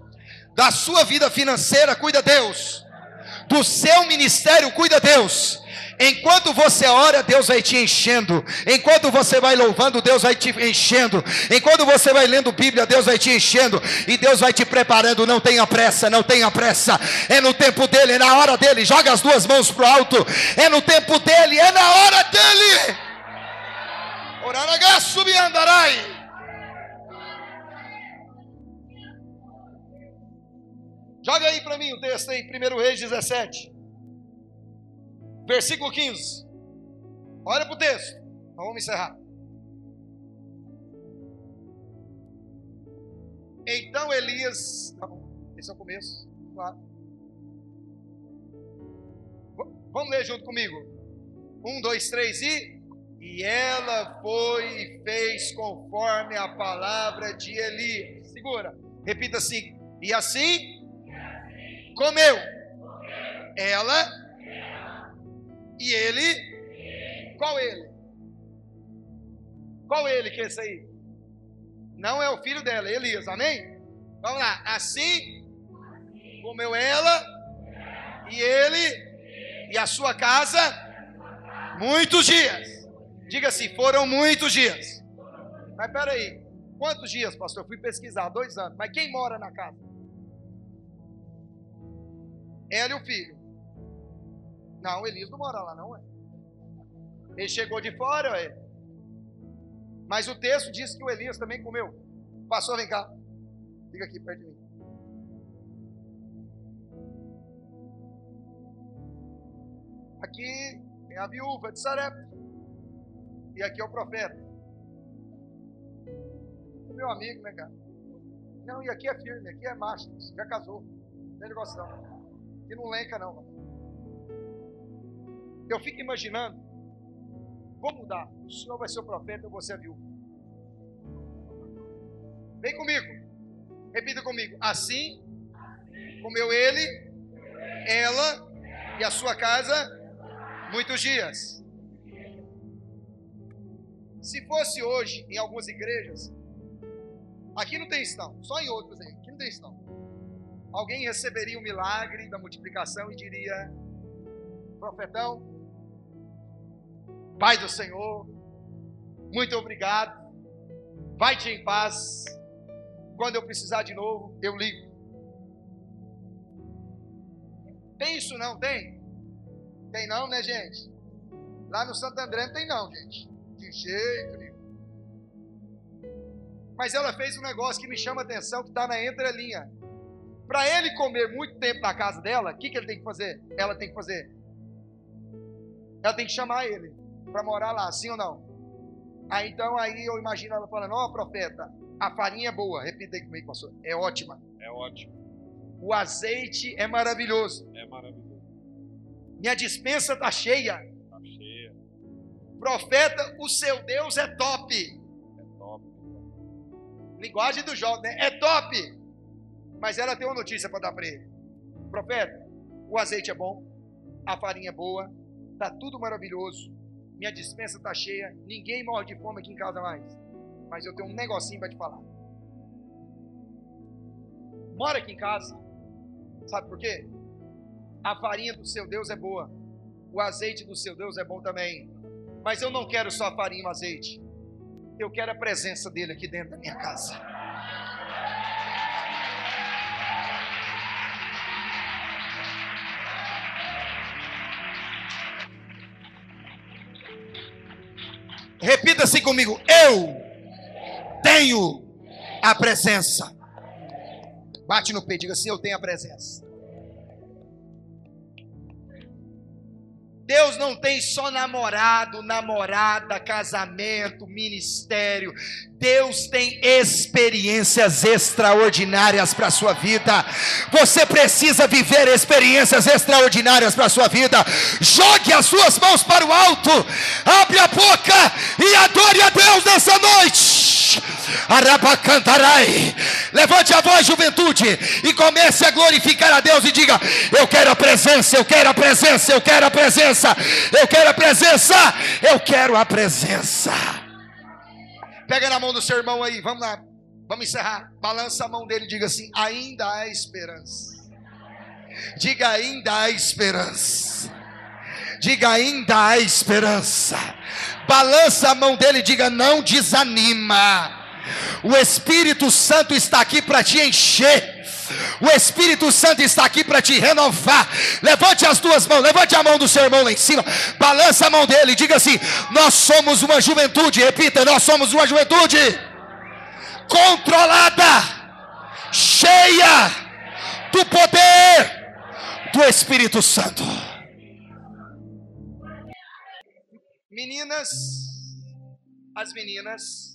Da sua vida financeira cuida Deus. Do seu ministério cuida Deus Enquanto você ora, Deus vai te enchendo. Enquanto você vai louvando, Deus vai te enchendo. Enquanto você vai lendo Bíblia, Deus vai te enchendo. E Deus vai te preparando. Não tenha pressa, não tenha pressa. É no tempo dele, é na hora dele. Joga as duas mãos para o alto. É no tempo dele, é na hora dele. Oraragá subiandarai. Joga aí para mim o texto aí, 1 Reis 17 versículo 15. Olha para o texto. Então vamos encerrar. Então Elias. Tá bom, esse é o começo, claro. Vamos ler junto comigo. Um, dois, três e. E ela foi e fez conforme a palavra de Elias. Segura. Repita assim. E assim comeu. Ela e ele, qual ele? Qual ele que é esse aí? Não é o filho dela, é Elias, amém? Vamos lá, assim comeu ela e ele e a sua casa muitos dias. Diga assim, foram muitos dias. Mas peraí, quantos dias, pastor? fui pesquisar, dois anos. Mas quem mora na casa? Ela e o filho. Não, Elias não mora lá, não é. Ele chegou de fora, é. Mas o texto diz que o Elias também comeu. Passou, vem cá. Fica aqui perto de mim. Aqui é a viúva de Sarepta. E aqui é o profeta. Meu amigo, né, cara? Não, e aqui é firme, aqui é macho. Já casou. Tem negócio não. Aqui não lenca, não. Eu fico imaginando, vou mudar. O senhor vai ser o profeta, eu vou ser a viúva. Vem comigo. Repita comigo. Assim comeu ele, ela e a sua casa muitos dias. Se fosse hoje em algumas igrejas, aqui não tem estão, só em outras aí, aqui não tem estão. Alguém receberia o milagre da multiplicação e diria: Profetão, Pai do Senhor, muito obrigado. Vai-te em paz. Quando eu precisar de novo, eu ligo. Tem isso não? Tem? Tem não, né, gente? Lá no Santo André não tem não, gente. De jeito nenhum. Mas ela fez um negócio que me chama a atenção, que está na entrelinha. Para ele comer muito tempo na casa dela, o que, que ele tem que fazer? Ela tem que fazer. Ela tem que chamar ele para morar lá, sim ou não? Aí então aí eu imagino ela falando: Ó, oh, profeta, a farinha é boa. Repita aí comigo, pastor. É ótima. É ótimo. O azeite é maravilhoso. É maravilhoso. Minha dispensa está cheia. Está cheia. Profeta, o seu Deus é top. É top. Linguagem do jovem, né? É top. Mas ela tem uma notícia para dar para ele. Profeta, o azeite é bom, a farinha é boa, está tudo maravilhoso minha dispensa está cheia, ninguém morre de fome aqui em casa mais. Mas eu tenho um negocinho para te falar. Mora aqui em casa. Sabe por quê? A farinha do seu Deus é boa. O azeite do seu Deus é bom também. Mas eu não quero só farinha e azeite. Eu quero a presença dele aqui dentro da minha casa. Repita assim comigo: Eu tenho a presença. Bate no peito, diga assim: Eu tenho a presença. Deus não tem só namorado, namorada, casamento, ministério. Deus tem experiências extraordinárias para a sua vida. Você precisa viver experiências extraordinárias para a sua vida. Jogue as suas mãos para o alto, abre a boca e adore a Deus nessa noite. Arabacantarai. Levante a voz, juventude, e comece a glorificar a Deus e diga: Eu quero a presença, eu quero a presença, eu quero a presença, eu quero a presença, eu quero a presença. Pega na mão do seu irmão aí, vamos lá, vamos encerrar. Balança a mão dele e diga assim: Ainda há esperança. Diga: Ainda há esperança. Diga: Ainda há esperança. Balança a mão dele e diga: Não desanima. O Espírito Santo está aqui para te encher. O Espírito Santo está aqui para te renovar. Levante as duas mãos, levante a mão do seu irmão lá em cima, balança a mão dele, diga assim: Nós somos uma juventude, repita, nós somos uma juventude controlada, cheia do poder do Espírito Santo. Meninas, as meninas,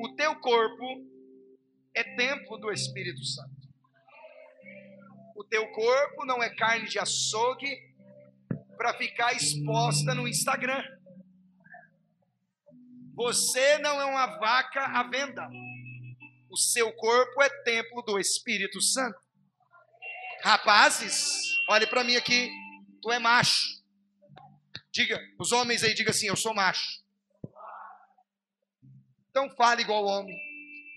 o teu corpo é templo do Espírito Santo. O teu corpo não é carne de açougue para ficar exposta no Instagram. Você não é uma vaca à venda. O seu corpo é templo do Espírito Santo. Rapazes, olhe para mim aqui. Tu é macho. Diga, os homens aí, diga assim: Eu sou macho. Então fale igual homem,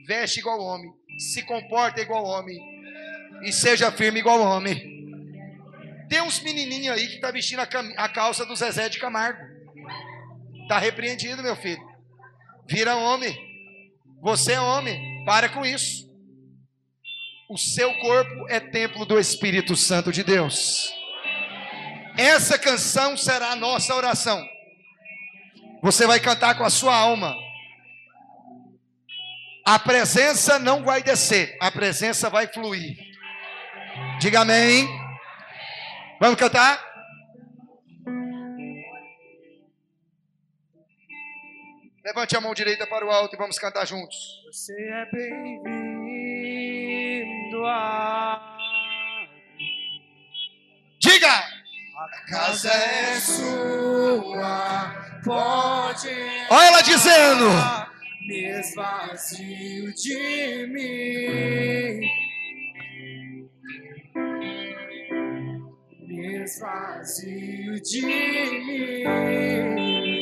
veste igual homem, se comporta igual homem e seja firme igual homem. Tem uns menininhos aí que tá vestindo a, calça do Zezé de Camargo. Tá repreendido, meu filho. Vira homem. Você é homem. Para com isso. O seu corpo é templo do Espírito Santo de Deus. Essa canção será a nossa oração. Você vai cantar com a sua alma. A presença não vai descer, a presença vai fluir. Diga amém. Vamos cantar? Levante a mão direita para o alto e vamos cantar juntos. Você é bem-vindo a Diga! A casa é sua, pode Olha ela dizendo. Me esvazio de mim. Me esvazio de mim.